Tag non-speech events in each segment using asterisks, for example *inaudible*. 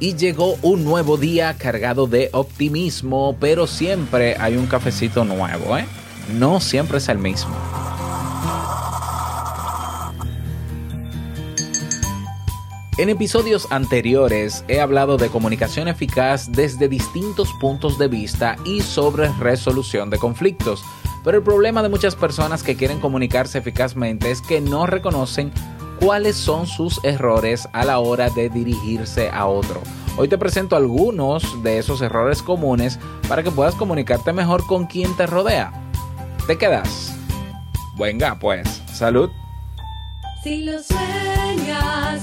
y llegó un nuevo día cargado de optimismo, pero siempre hay un cafecito nuevo, ¿eh? No siempre es el mismo. En episodios anteriores he hablado de comunicación eficaz desde distintos puntos de vista y sobre resolución de conflictos, pero el problema de muchas personas que quieren comunicarse eficazmente es que no reconocen cuáles son sus errores a la hora de dirigirse a otro. Hoy te presento algunos de esos errores comunes para que puedas comunicarte mejor con quien te rodea. ¿Te quedas? Venga, pues, salud. Si lo sueñas,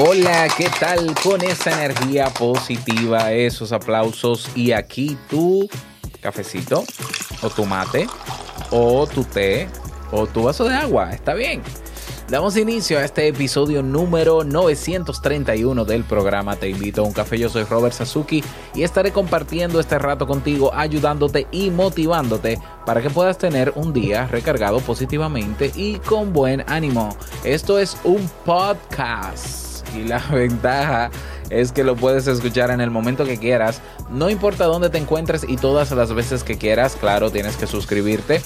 Hola, ¿qué tal con esa energía positiva, esos aplausos y aquí tu cafecito o tu mate o tu té o tu vaso de agua? Está bien. Damos inicio a este episodio número 931 del programa Te invito a un café. Yo soy Robert Sasuki y estaré compartiendo este rato contigo, ayudándote y motivándote para que puedas tener un día recargado positivamente y con buen ánimo. Esto es un podcast *laughs* y la ventaja es que lo puedes escuchar en el momento que quieras, no importa dónde te encuentres y todas las veces que quieras. Claro, tienes que suscribirte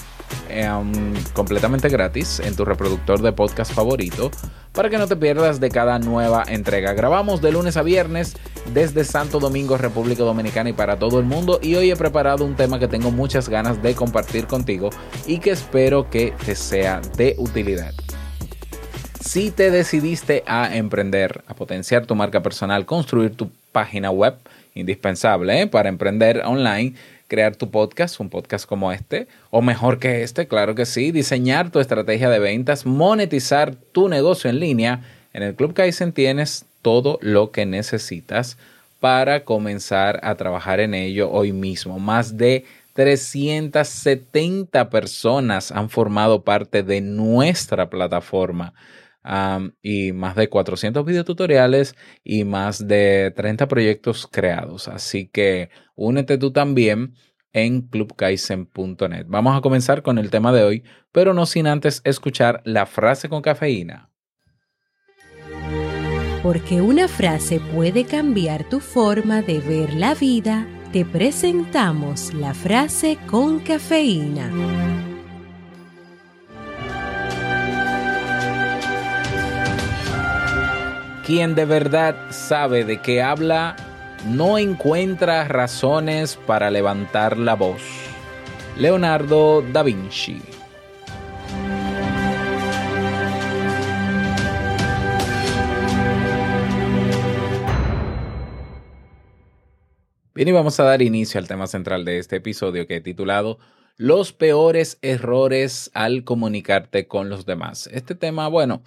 em, completamente gratis en tu reproductor de podcast favorito para que no te pierdas de cada nueva entrega. Grabamos de lunes a viernes desde Santo Domingo, República Dominicana y para todo el mundo y hoy he preparado un tema que tengo muchas ganas de compartir contigo y que espero que te sea de utilidad. Si te decidiste a emprender, a potenciar tu marca personal, construir tu página web, indispensable para emprender online, crear tu podcast, un podcast como este, o mejor que este, claro que sí, diseñar tu estrategia de ventas, monetizar tu negocio en línea, en el Club Kaizen tienes todo lo que necesitas para comenzar a trabajar en ello hoy mismo. Más de 370 personas han formado parte de nuestra plataforma y más de 400 videotutoriales y más de 30 proyectos creados. Así que únete tú también en clubkaizen.net. Vamos a comenzar con el tema de hoy, pero no sin antes escuchar la frase con cafeína. Porque una frase puede cambiar tu forma de ver la vida, te presentamos la frase con cafeína. Quien de verdad sabe de qué habla no encuentra razones para levantar la voz. Leonardo da Vinci. Bien, y vamos a dar inicio al tema central de este episodio que he titulado Los peores errores al comunicarte con los demás. Este tema, bueno,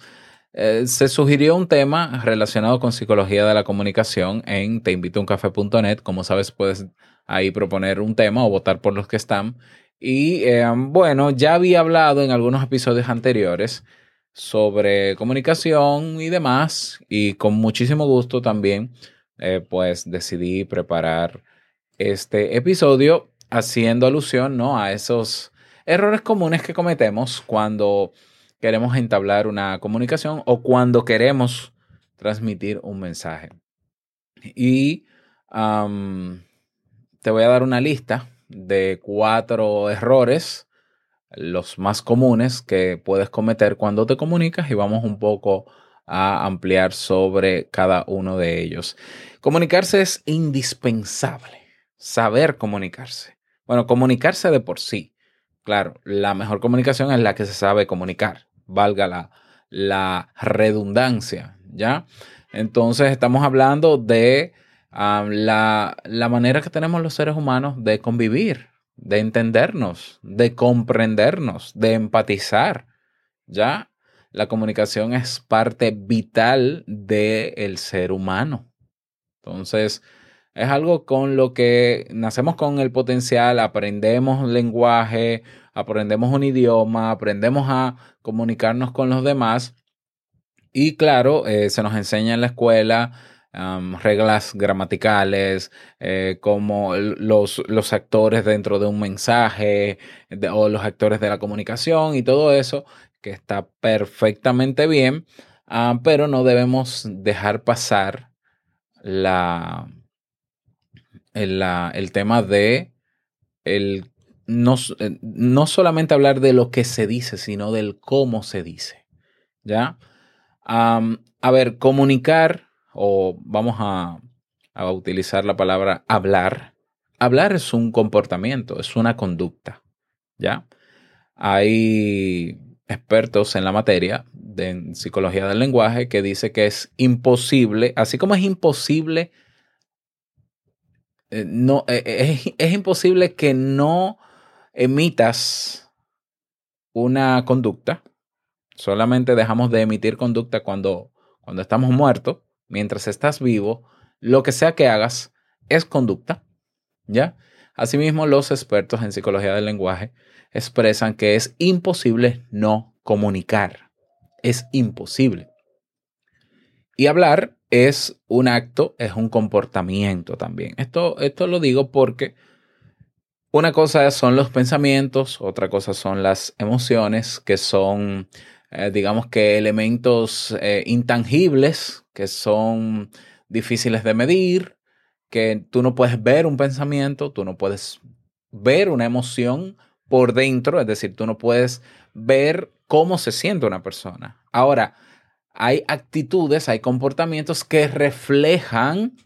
eh, se sugirió un tema relacionado con psicología de la comunicación en teinvitouncafe.net. Como sabes, puedes ahí proponer un tema o votar por los que están. Y eh, bueno, ya había hablado en algunos episodios anteriores sobre comunicación y demás. Y con muchísimo gusto también, eh, pues decidí preparar este episodio haciendo alusión ¿no? a esos errores comunes que cometemos cuando queremos entablar una comunicación o cuando queremos transmitir un mensaje. Y te voy a dar una lista de cuatro errores, los más comunes que puedes cometer cuando te comunicas y vamos un poco a ampliar sobre cada uno de ellos. Comunicarse es indispensable, saber comunicarse. Bueno, comunicarse de por sí. Claro, la mejor comunicación es la que se sabe comunicar, valga la, la redundancia, ¿ya? Entonces estamos hablando de la, la manera que tenemos los seres humanos de convivir, de entendernos, de comprendernos, de empatizar, ¿ya? La comunicación es parte vital del ser humano. Entonces, es algo con lo que nacemos con el potencial, aprendemos lenguaje, aprendemos un idioma, aprendemos a comunicarnos con los demás. Y claro, eh, se nos enseña en la escuela reglas gramaticales, eh, como los, los, actores dentro de un mensaje de, o los actores de la comunicación y todo eso, que está perfectamente bien, uh, pero no debemos dejar pasar la, el tema de el, no, no, solamente hablar de lo que se dice, sino del cómo se dice. ¿Ya? A ver, comunicar, o vamos a, a utilizar la palabra hablar. Hablar es un comportamiento, es una conducta. ¿Ya? Hay expertos en la materia de psicología del lenguaje que dice que es imposible, así como es imposible, eh, no, eh, es, es, imposible que no emitas una conducta, solamente dejamos de emitir conducta cuando, cuando estamos muertos, mientras estás vivo, lo que sea que hagas es conducta, ¿ya? Asimismo, los expertos en psicología del lenguaje expresan que es imposible no comunicar. Es imposible. Y hablar es un acto, es un comportamiento también. Esto, esto lo digo porque una cosa son los pensamientos, otra cosa son las emociones, que son, eh, digamos que elementos eh, intangibles, que son difíciles de medir, que tú no puedes ver un pensamiento, tú no puedes ver una emoción, por dentro, es decir, tú no puedes ver cómo se siente una persona. Ahora, hay actitudes, hay comportamientos que reflejan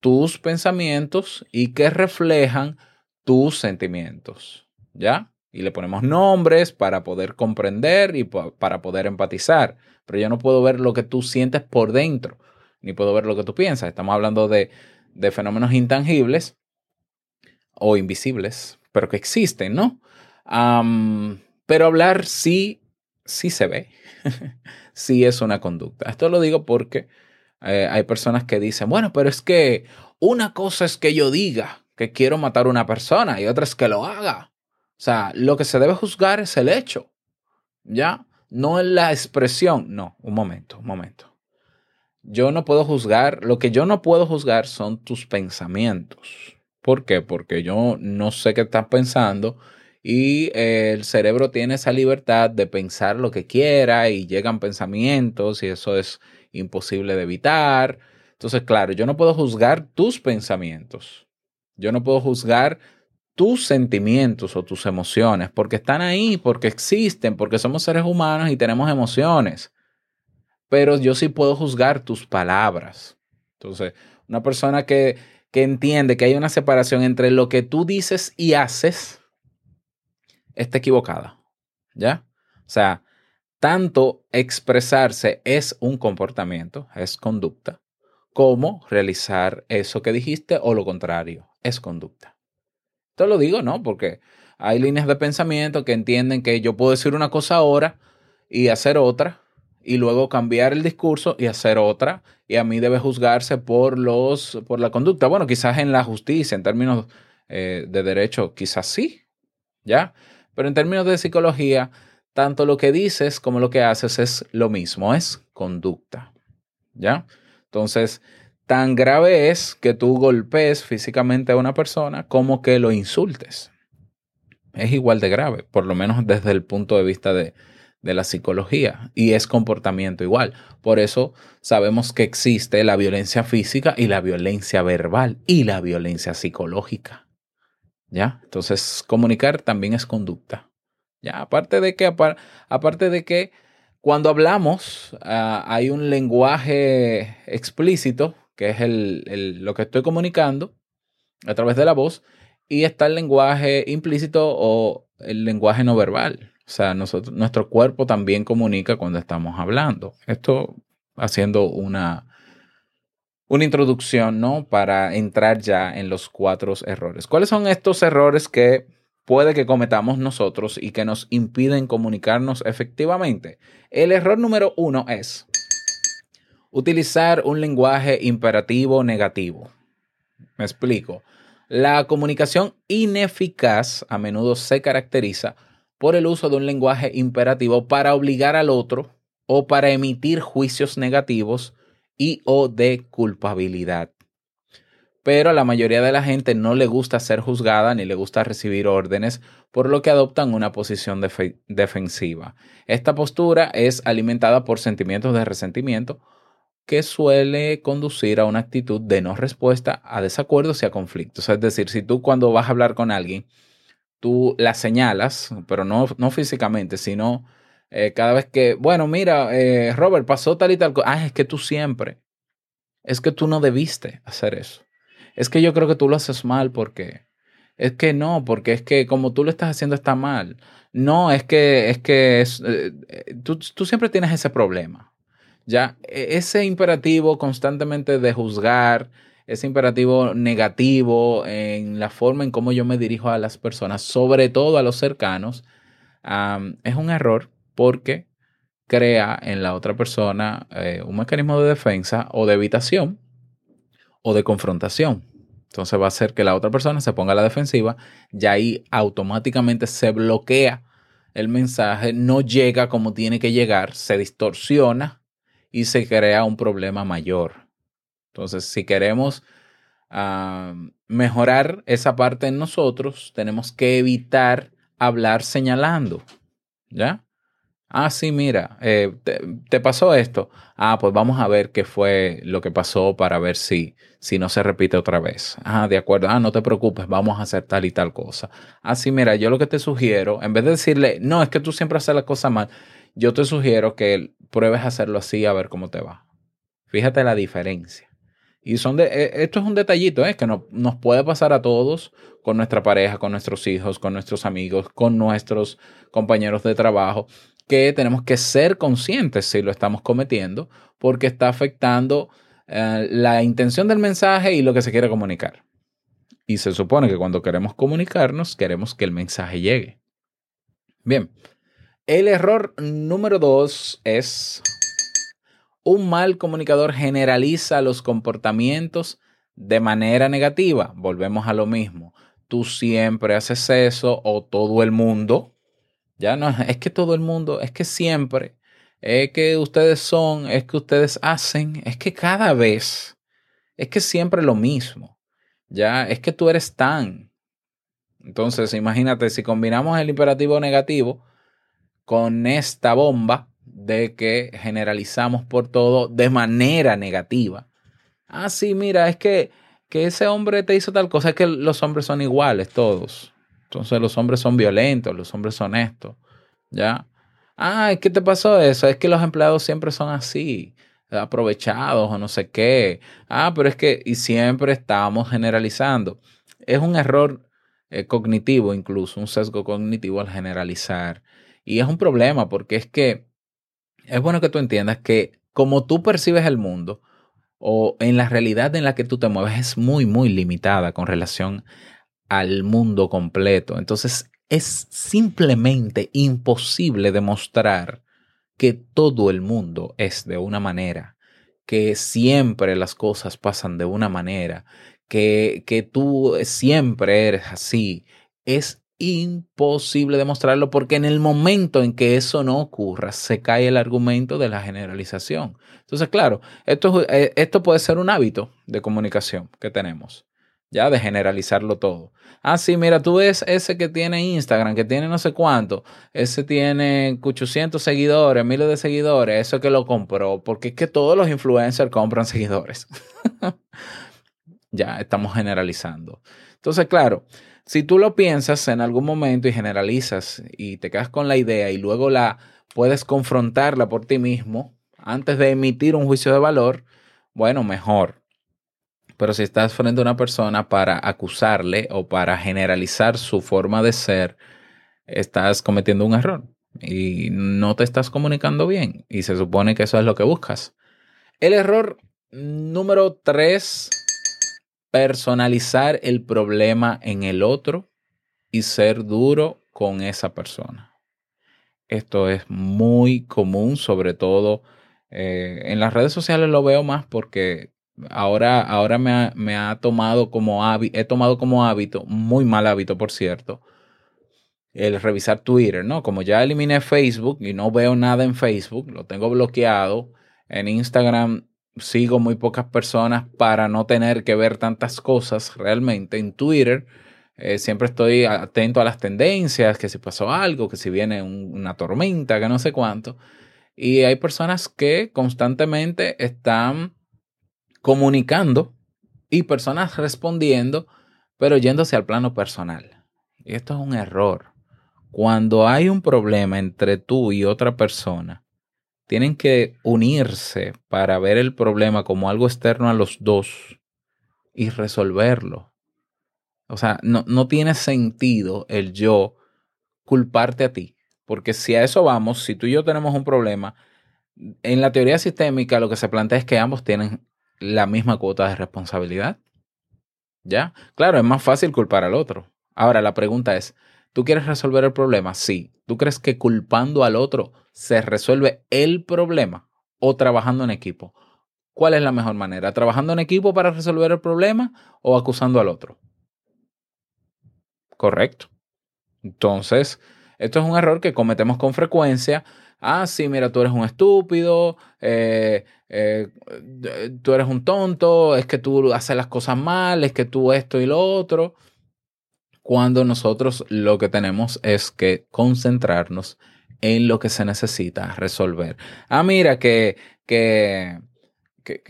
tus pensamientos y que reflejan tus sentimientos, ¿ya? Y le ponemos nombres para poder comprender y para poder empatizar. Pero yo no puedo ver lo que tú sientes por dentro, ni puedo ver lo que tú piensas. Estamos hablando de, de fenómenos intangibles o invisibles, pero que existen, ¿no? Pero hablar sí, sí se ve, *laughs* sí es una conducta. Esto lo digo porque eh, hay personas que dicen, bueno, pero es que una cosa es que yo diga que quiero matar a una persona y otra es que lo haga. O sea, lo que se debe juzgar es el hecho, ¿ya? No es la expresión. No, un momento, un momento. Yo no puedo juzgar, lo que yo no puedo juzgar son tus pensamientos. ¿Por qué? Porque yo no sé qué estás pensando y el cerebro tiene esa libertad de pensar lo que quiera y llegan pensamientos y eso es imposible de evitar. Entonces, claro, yo no puedo juzgar tus pensamientos. Yo no puedo juzgar tus sentimientos o tus emociones porque están ahí, porque existen, porque somos seres humanos y tenemos emociones. Pero yo sí puedo juzgar tus palabras. Entonces, una persona que que entiende que hay una separación entre lo que tú dices y haces, está equivocada. ¿Ya? O sea, tanto expresarse es un comportamiento, es conducta, como realizar eso que dijiste o lo contrario, es conducta. Te lo digo, ¿no? Porque hay líneas de pensamiento que entienden que yo puedo decir una cosa ahora y hacer otra, y luego cambiar el discurso y hacer otra. Y a mí debe juzgarse por, los, por la conducta. Bueno, quizás en la justicia, en términos eh, de derecho, quizás sí, ¿ya? Pero en términos de psicología, tanto lo que dices como lo que haces es lo mismo, es conducta, ¿ya? Entonces, tan grave es que tú golpees físicamente a una persona como que lo insultes. Es igual de grave, por lo menos desde el punto de vista de, de la psicología y es comportamiento igual. Por eso sabemos que existe la violencia física y la violencia verbal y la violencia psicológica. ¿Ya? Entonces, comunicar también es conducta. ¿Ya? Aparte de que, aparte de que Cuando hablamos, ah, hay un lenguaje explícito, que es el- el- lo que estoy comunicando a través de la voz, y está el lenguaje implícito o el lenguaje no verbal. O sea, nosotros, nuestro cuerpo también comunica cuando estamos hablando. Esto haciendo una, una introducción, ¿no? Para entrar ya en los cuatro errores. ¿Cuáles son estos errores que puede que cometamos nosotros y que nos impiden comunicarnos efectivamente? El error número uno es utilizar un lenguaje imperativo negativo. Me explico. La comunicación ineficaz a menudo se caracteriza por el uso de un lenguaje imperativo para obligar al otro o para emitir juicios negativos y o de culpabilidad. Pero a la mayoría de la gente no le gusta ser juzgada ni le gusta recibir órdenes, por lo que adoptan una posición defe- defensiva. Esta postura es alimentada por sentimientos de resentimiento que suele conducir a una actitud de no respuesta a desacuerdos y a conflictos. Es decir, si tú cuando vas a hablar con alguien, tú la señalas, pero no, no físicamente, sino eh, cada vez que, bueno, mira, eh, Robert, pasó tal y tal cosa. Ah, es que tú siempre, es que tú no debiste hacer eso. Es que yo creo que tú lo haces mal porque, es que no, porque es que como tú lo estás haciendo está mal. No, es que, es que es, eh, tú, tú siempre tienes ese problema. Ya, e- ese imperativo constantemente de juzgar, ese imperativo negativo en la forma en cómo yo me dirijo a las personas, sobre todo a los cercanos, es un error porque crea en la otra persona eh, un mecanismo de defensa o de evitación o de confrontación. Entonces va a hacer que la otra persona se ponga a la defensiva y ahí automáticamente se bloquea el mensaje, no llega como tiene que llegar, se distorsiona y se crea un problema mayor. Entonces, si queremos ah, mejorar esa parte en nosotros, tenemos que evitar hablar señalando. ¿Ya? Ah, sí, mira, eh, te, pasó esto. Ah, pues vamos a ver qué fue lo que pasó para ver si, si no se repite otra vez. Ah, de acuerdo. Ah, no te preocupes, vamos a hacer tal y tal cosa. Ah, mira, yo lo que te sugiero, en vez de decirle, no, es que tú siempre haces la cosa mal, yo te sugiero que pruebes hacerlo así a ver cómo te va. Fíjate la diferencia. Y son de, eh, esto es un detallito, ¿eh? que no- nos puede pasar a todos con nuestra pareja, con nuestros hijos, con nuestros amigos, con nuestros compañeros de trabajo, que tenemos que ser conscientes si lo estamos cometiendo, porque está afectando eh, la intención del mensaje y lo que se quiere comunicar. Y se supone que cuando queremos comunicarnos, queremos que el mensaje llegue. Bien, el error número dos es un mal comunicador generaliza los comportamientos de manera negativa. Volvemos a lo mismo. Tú siempre haces eso o todo el mundo. Ya no es que todo el mundo, es que siempre, es que ustedes son, es que ustedes hacen, es que cada vez, es que siempre lo mismo. Ya, es que tú eres tan. Entonces, imagínate, si combinamos el imperativo negativo con esta bomba de que generalizamos por todo de manera negativa. Ah, sí, mira, es que, que ese hombre te hizo tal cosa, es que los hombres son iguales todos. Entonces los hombres son violentos, los hombres son estos, ¿ya? Ah, ¿qué te pasó eso? Es que los empleados siempre son así, aprovechados o no sé qué. Ah, pero es que, y siempre estamos generalizando. Es un error eh, cognitivo incluso, un sesgo cognitivo al generalizar. Y es un problema porque es que es bueno que tú entiendas que como tú percibes el mundo o en la realidad en la que tú te mueves es muy, muy limitada con relación al mundo completo. Entonces es simplemente imposible demostrar que todo el mundo es de una manera, que siempre las cosas pasan de una manera, que, que tú siempre eres así. Es imposible demostrarlo porque en el momento en que eso no ocurra, se cae el argumento de la generalización. Entonces, claro, esto, es- eh, esto puede ser un hábito de comunicación que tenemos, ya de generalizarlo todo. Ah, sí, mira, tú ves ese que tiene Instagram, que tiene no sé cuánto, ese tiene 800 seguidores, miles de seguidores, eso que lo compró, porque es que todos los influencers compran seguidores. *laughs* ya estamos generalizando. Entonces, claro, si tú lo piensas en algún momento y generalizas y te quedas con la idea y luego la puedes confrontarla por ti mismo antes de emitir un juicio de valor, bueno, mejor. Pero si estás frente a una persona para acusarle o para generalizar su forma de ser, estás cometiendo un error y no te estás comunicando bien. Y se supone que eso es lo que buscas. El error número tres, personalizar el problema en el otro y ser duro con esa persona. Esto es muy común, sobre todo eh, en las redes sociales lo veo más porque ahora, ahora me, ha, me ha tomado como hábito, he tomado como hábito, muy mal hábito por cierto, el revisar Twitter, ¿no? Como ya eliminé Facebook y no veo nada en Facebook, lo tengo bloqueado. En Instagram sigo muy pocas personas para no tener que ver tantas cosas realmente. En Twitter eh, siempre estoy atento a las tendencias, que si pasó algo, que si viene un- una tormenta, que no sé cuánto. Y hay personas que constantemente están comunicando y personas respondiendo, pero yéndose al plano personal. Y esto es un error. Cuando hay un problema entre tú y otra persona, tienen que unirse para ver el problema como algo externo a los dos y resolverlo. O sea, no, no tiene sentido el yo culparte a ti. Porque si a eso vamos, si tú y yo tenemos un problema, en la teoría sistémica lo que se plantea es que ambos tienen la misma cuota de responsabilidad. ¿Ya? Claro, es más fácil culpar al otro. Ahora la pregunta es, ¿tú quieres resolver el problema? Sí. ¿Tú crees que culpando al otro se resuelve el problema o trabajando en equipo? ¿Cuál es la mejor manera? ¿Trabajando en equipo para resolver el problema o acusando al otro? Correcto. Entonces, esto es un error que cometemos con frecuencia. Ah, sí, mira, tú eres un estúpido, eh, eh, tú eres un tonto, es que tú haces las cosas mal, es que tú esto y lo otro. Cuando nosotros lo que tenemos es que concentrarnos en lo que se necesita resolver. Ah, mira, que, que, que,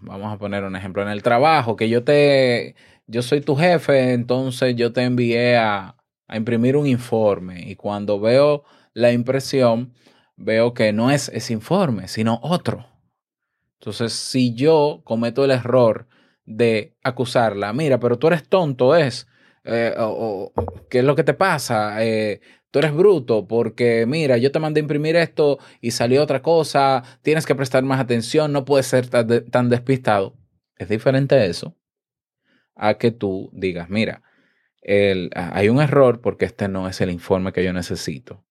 vamos a poner un ejemplo en el trabajo, que yo te, yo soy tu jefe, entonces yo te envié a, a imprimir un informe y cuando veo la impresión, veo que no es ese informe, sino otro. Entonces, si yo cometo el error de acusarla, mira, pero tú eres tonto, es, eh, o, ¿qué es lo que te pasa? Eh, tú eres bruto porque, mira, yo te mandé a imprimir esto y salió otra cosa, tienes que prestar más atención, no puedes ser tan, de- tan despistado. Es diferente eso a que tú digas, mira, hay un error porque este no es el informe que yo necesito.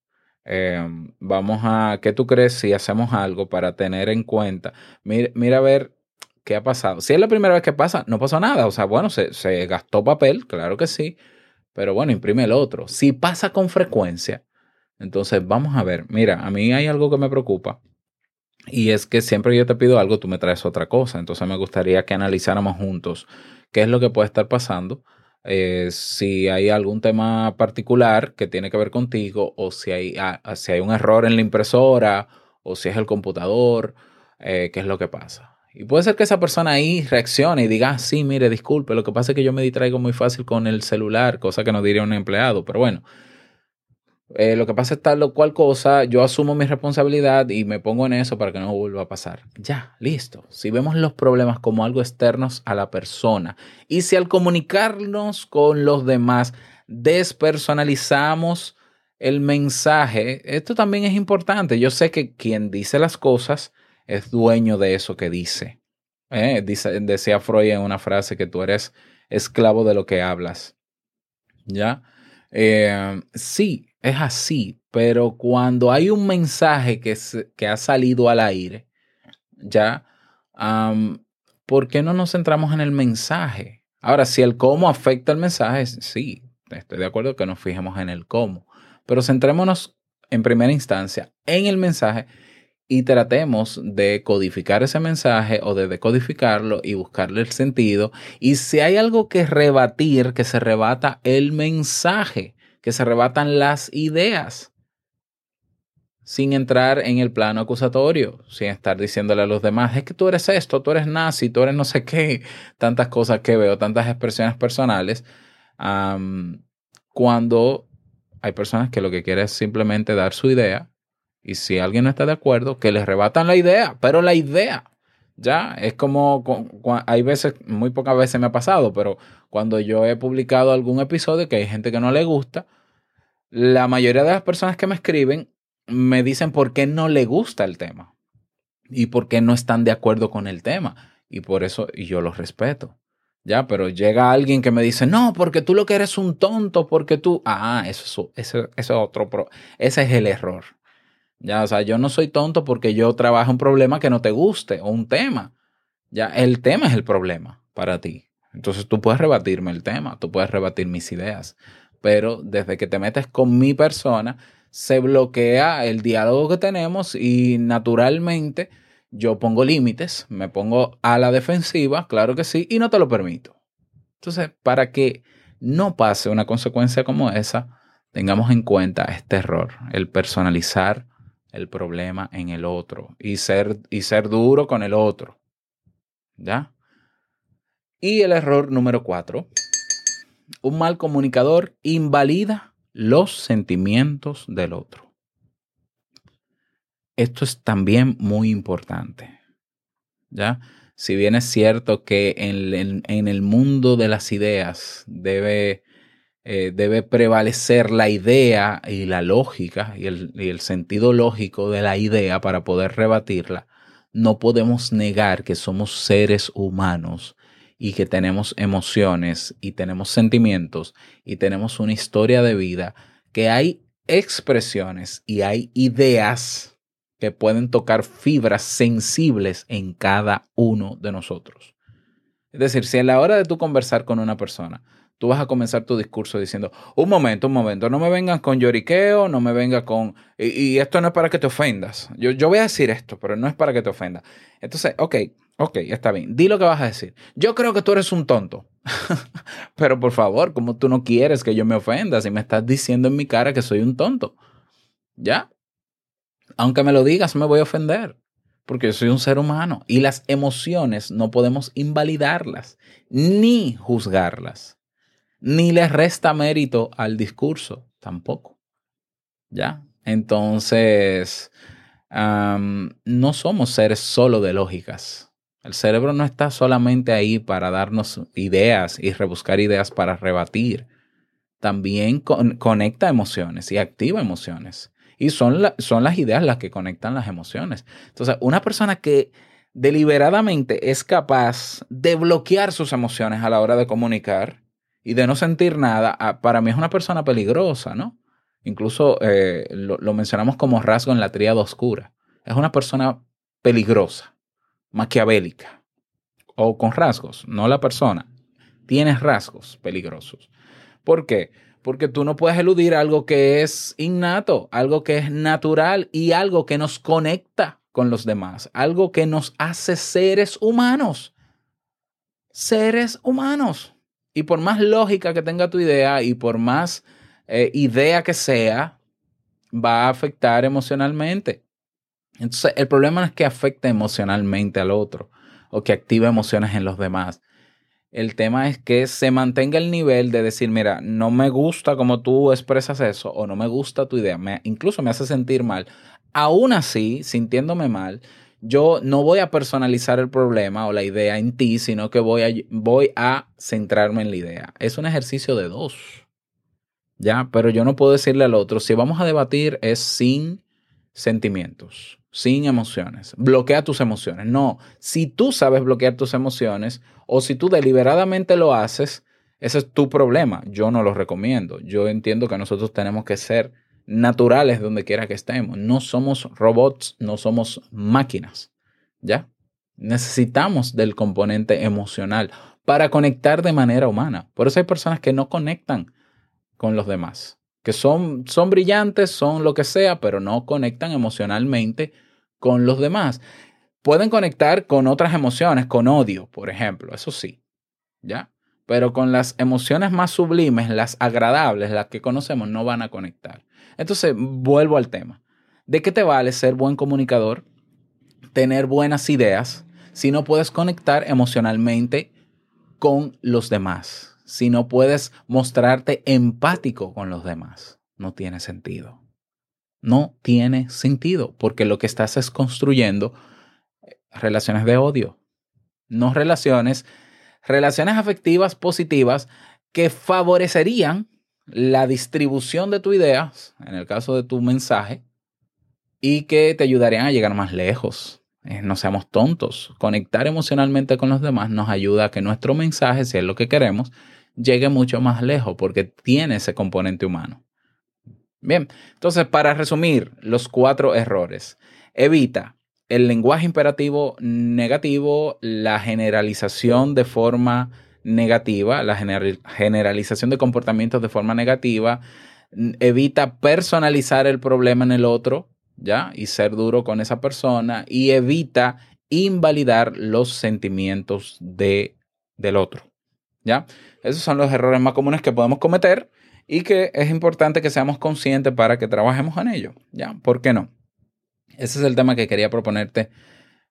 Eh, vamos a, ¿qué tú crees si hacemos algo para tener en cuenta? Mira, mira a ver qué ha pasado. Si es la primera vez que pasa, no pasó nada. O sea, bueno, se, gastó papel, claro que sí, pero bueno, imprime el otro. Si pasa con frecuencia, entonces vamos a ver. Mira, a mí hay algo que me preocupa. Y es que siempre yo te pido algo, tú me traes otra cosa. Entonces me gustaría que analizáramos juntos qué es lo que puede estar pasando eh, si hay algún tema particular que tiene que ver contigo o si hay, ah, un error en la impresora o si es el computador, eh, qué es lo que pasa. Y puede ser que esa persona ahí reaccione y diga, ah, sí, mire, disculpe, lo que pasa es que yo me distraigo muy fácil con el celular, cosa que no diría un empleado, pero bueno. eh, lo que pasa es tal o cual cosa, yo asumo mi responsabilidad y me pongo en eso para que no vuelva a pasar. Ya, listo. Si vemos los problemas como algo externos a la persona y si al comunicarnos con los demás despersonalizamos el mensaje, esto también es importante. Yo sé que quien dice las cosas es dueño de eso que dice. Eh, dice decía Freud en una frase que tú eres esclavo de lo que hablas. ¿Ya? Eh, sí, es así, pero cuando hay un mensaje que, se- que ha salido al aire, ¿ya? ¿Por qué no nos centramos en el mensaje? Ahora, si el cómo afecta el mensaje, sí, estoy de acuerdo que nos fijemos en el cómo, pero centrémonos en primera instancia en el mensaje y tratemos de codificar ese mensaje o de decodificarlo y buscarle el sentido. Y si hay algo que rebatir, que se rebata el mensaje, que se rebatan las ideas, sin entrar en el plano acusatorio, sin estar diciéndole a los demás, es que tú eres esto, tú eres nazi, tú eres no sé qué, tantas cosas que veo, tantas expresiones personales, cuando hay personas que lo que quieren es simplemente dar su idea Y si alguien no está de acuerdo, que le rebatan la idea, pero la idea. Ya, es como, hay veces, muy pocas veces me ha pasado, pero cuando yo he publicado algún episodio que hay gente que no le gusta, la mayoría de las personas que me escriben me dicen por qué no le gusta el tema y por qué no están de acuerdo con el tema. Y por eso y yo los respeto. Ya, pero llega alguien que me dice, no, porque tú lo que eres un tonto, porque tú, ah, eso, es- eso, eso es otro, pro- ese es el error. Ya, o sea, yo no soy tonto porque yo trabajo un problema que no te guste o un tema. Ya, el tema es el problema para ti. Entonces tú puedes rebatirme el tema, tú puedes rebatir mis ideas, pero desde que te metes con mi persona, se bloquea el diálogo que tenemos y naturalmente yo pongo límites, me pongo a la defensiva, claro que sí, y no te lo permito. Entonces, para que no pase una consecuencia como esa, tengamos en cuenta este error, el personalizar el problema en el otro y ser, y ser duro con el otro. ¿Ya? Y el error número cuatro, un mal comunicador invalida los sentimientos del otro. Esto es también muy importante. ¿Ya? Si bien es cierto que en, en- en el mundo de las ideas debe, eh, debe prevalecer la idea y la lógica y el, sentido lógico de la idea para poder rebatirla, no podemos negar que somos seres humanos y que tenemos emociones y tenemos sentimientos y tenemos una historia de vida, que hay expresiones y hay ideas que pueden tocar fibras sensibles en cada uno de nosotros. Es decir, si a la hora de tú conversar con una persona, tú vas a comenzar tu discurso diciendo, un momento, un momento, no me vengan con lloriqueo, no me venga con... Y, esto no es para que te ofendas. Yo, yo voy a decir esto, pero no es para que te ofendas. Entonces, ok, ok, está bien. Di lo que vas a decir. Yo creo que tú eres un tonto. *laughs* pero por favor, como tú no quieres que yo me ofenda si me estás diciendo en mi cara que soy un tonto? ¿Ya? Aunque me lo digas, me voy a ofender. Porque yo soy un ser humano. Y las emociones no podemos invalidarlas, ni juzgarlas ni le resta mérito al discurso tampoco. ¿Ya? Entonces, no somos seres solo de lógicas. El cerebro no está solamente ahí para darnos ideas y rebuscar ideas para rebatir. También con- conecta emociones y activa emociones. Y son, son las ideas las que conectan las emociones. Entonces, una persona que deliberadamente es capaz de bloquear sus emociones a la hora de comunicar, y de no sentir nada, ah, para mí es una persona peligrosa, ¿no? Incluso eh, lo, lo mencionamos como rasgo en la tríada oscura. Es una persona peligrosa, maquiavélica, o con rasgos, no la persona. Tienes rasgos peligrosos. ¿Por qué? Porque tú no puedes eludir algo que es innato, algo que es natural y algo que nos conecta con los demás, algo que nos hace seres humanos. Seres humanos. Y por más lógica que tenga tu idea y por más eh, idea que sea, va a afectar emocionalmente. Entonces, el problema no es que afecte emocionalmente al otro o que active emociones en los demás. El tema es que se mantenga el nivel de decir, mira, no me gusta como tú expresas eso o no me gusta tu idea, me, incluso me hace sentir mal. Aún así, sintiéndome mal, yo no voy a personalizar el problema o la idea en ti, sino que voy a, voy a centrarme en la idea. Es un ejercicio de dos. Ya, pero yo no puedo decirle al otro, si vamos a debatir es sin sentimientos, sin emociones. Bloquea tus emociones. No, si tú sabes bloquear tus emociones o si tú deliberadamente lo haces, ese es tu problema. Yo no lo recomiendo. Yo entiendo que nosotros tenemos que ser naturales donde quiera que estemos. No somos robots, no somos máquinas. ¿Ya? Necesitamos del componente emocional para conectar de manera humana. Por eso hay personas que no conectan con los demás, que son, son brillantes, son lo que sea, pero no conectan emocionalmente con los demás. Pueden conectar con otras emociones, con odio, por ejemplo, eso sí, ¿ya? Pero con las emociones más sublimes, las agradables, las que conocemos, no van a conectar. Entonces, vuelvo al tema. ¿De qué te vale ser buen comunicador, tener buenas ideas, si no puedes conectar emocionalmente con los demás? Si no puedes mostrarte empático con los demás, no tiene sentido. No tiene sentido porque lo que estás es construyendo relaciones de odio, no relaciones, relaciones afectivas positivas que favorecerían la distribución de tus ideas, en el caso de tu mensaje, y que te ayudarían a llegar más lejos. Eh, no seamos tontos. Conectar emocionalmente con los demás nos ayuda a que nuestro mensaje, si es lo que queremos, llegue mucho más lejos porque tiene ese componente humano. Bien, entonces para resumir los cuatro errores, evita el lenguaje imperativo negativo, la generalización de forma negativa, la generalización de comportamientos de forma negativa, evita personalizar el problema en el otro, ¿ya? Y ser duro con esa persona y evita invalidar los sentimientos de, del otro, ¿ya? Esos son los errores más comunes que podemos cometer y que es importante que seamos conscientes para que trabajemos en ello, ¿ya? ¿Por qué no? Ese es el tema que quería proponerte,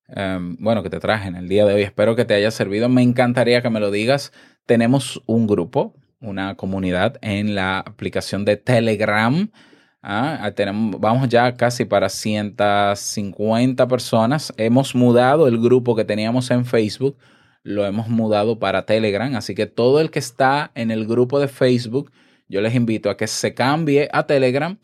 um, bueno, que te traje en el día de hoy. Espero que te haya servido. Me encantaría que me lo digas. Tenemos un grupo, una comunidad en la aplicación de Telegram. Ah, tenemos, vamos ya casi para 150 personas. Hemos mudado el grupo que teníamos en Facebook, lo hemos mudado para Telegram. Así que todo el que está en el grupo de Facebook, yo les invito a que se cambie a Telegram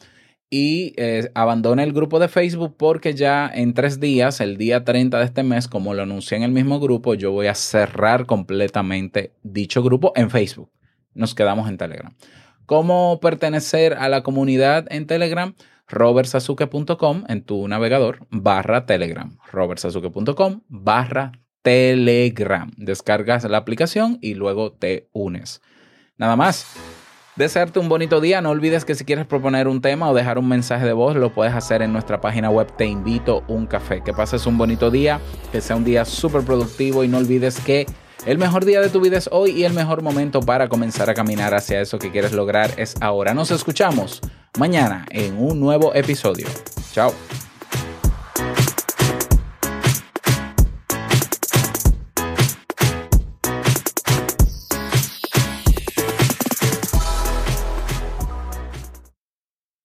y eh, abandone el grupo de Facebook porque ya en tres días, el día 30 de este mes, como lo anuncié en el mismo grupo, yo voy a cerrar completamente dicho grupo en Facebook. Nos quedamos en Telegram. ¿Cómo pertenecer a la comunidad en Telegram? robertsazuke.com en tu navegador barra Telegram. robertsazuke.com barra Telegram. Descargas la aplicación y luego te unes. Nada más desearte un bonito día. No olvides que si quieres proponer un tema o dejar un mensaje de voz, lo puedes hacer en nuestra página web Te invito un café. Que pases un bonito día, que sea un día súper productivo y no olvides que el mejor día de tu vida es hoy y el mejor momento para comenzar a caminar hacia eso que quieres lograr es ahora. Nos escuchamos mañana en un nuevo episodio. Chao.